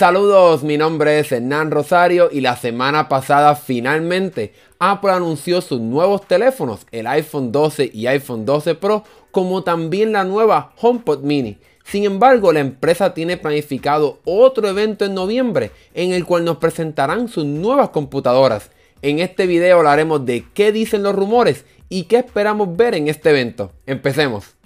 Saludos, mi nombre es Hernán Rosario y la semana pasada finalmente Apple anunció sus nuevos teléfonos, el iPhone 12 y iPhone 12 Pro, como también la nueva HomePod Mini. Sin embargo, la empresa tiene planificado otro evento en noviembre en el cual nos presentarán sus nuevas computadoras. En este video hablaremos de qué dicen los rumores y qué esperamos ver en este evento. Empecemos.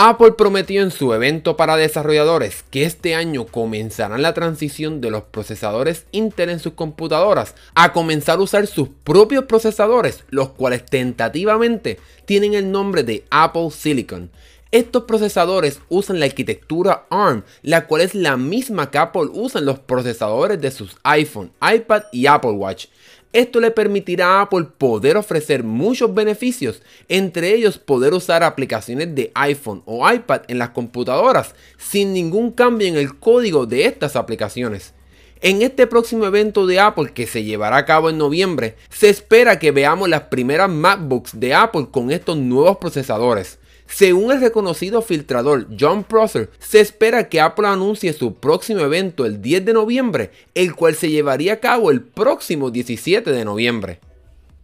Apple prometió en su evento para desarrolladores que este año comenzarán la transición de los procesadores Intel en sus computadoras a comenzar a usar sus propios procesadores, los cuales tentativamente tienen el nombre de Apple Silicon. Estos procesadores usan la arquitectura ARM, la cual es la misma que Apple usa en los procesadores de sus iPhone, iPad y Apple Watch. Esto le permitirá a Apple poder ofrecer muchos beneficios, entre ellos poder usar aplicaciones de iPhone o iPad en las computadoras sin ningún cambio en el código de estas aplicaciones. En este próximo evento de Apple que se llevará a cabo en noviembre, se espera que veamos las primeras MacBooks de Apple con estos nuevos procesadores. Según el reconocido filtrador John Prosser, se espera que Apple anuncie su próximo evento el 10 de noviembre, el cual se llevaría a cabo el próximo 17 de noviembre.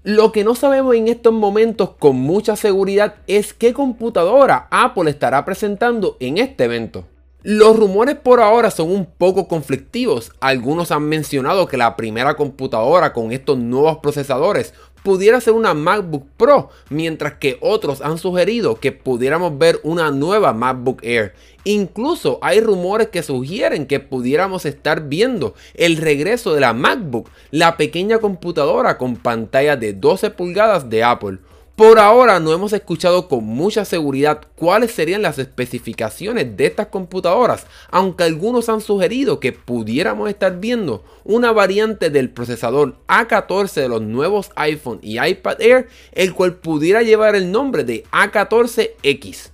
Lo que no sabemos en estos momentos con mucha seguridad es qué computadora Apple estará presentando en este evento. Los rumores por ahora son un poco conflictivos. Algunos han mencionado que la primera computadora con estos nuevos procesadores pudiera ser una MacBook Pro, mientras que otros han sugerido que pudiéramos ver una nueva MacBook Air. Incluso hay rumores que sugieren que pudiéramos estar viendo el regreso de la MacBook, la pequeña computadora con pantalla de 12 pulgadas de Apple. Por ahora no hemos escuchado con mucha seguridad cuáles serían las especificaciones de estas computadoras, aunque algunos han sugerido que pudiéramos estar viendo una variante del procesador A14 de los nuevos iPhone y iPad Air, el cual pudiera llevar el nombre de A14X.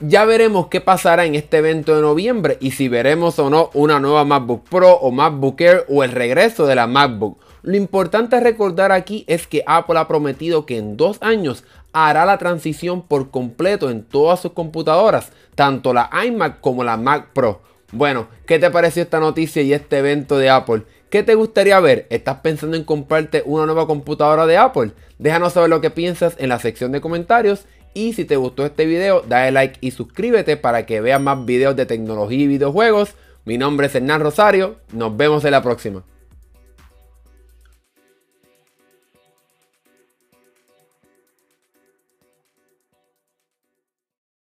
Ya veremos qué pasará en este evento de noviembre y si veremos o no una nueva MacBook Pro o MacBook Air o el regreso de la MacBook. Lo importante a recordar aquí es que Apple ha prometido que en dos años hará la transición por completo en todas sus computadoras, tanto la iMac como la Mac Pro. Bueno, ¿qué te pareció esta noticia y este evento de Apple? ¿Qué te gustaría ver? ¿Estás pensando en comprarte una nueva computadora de Apple? Déjanos saber lo que piensas en la sección de comentarios y si te gustó este video, dale like y suscríbete para que veas más videos de tecnología y videojuegos. Mi nombre es Hernán Rosario, nos vemos en la próxima.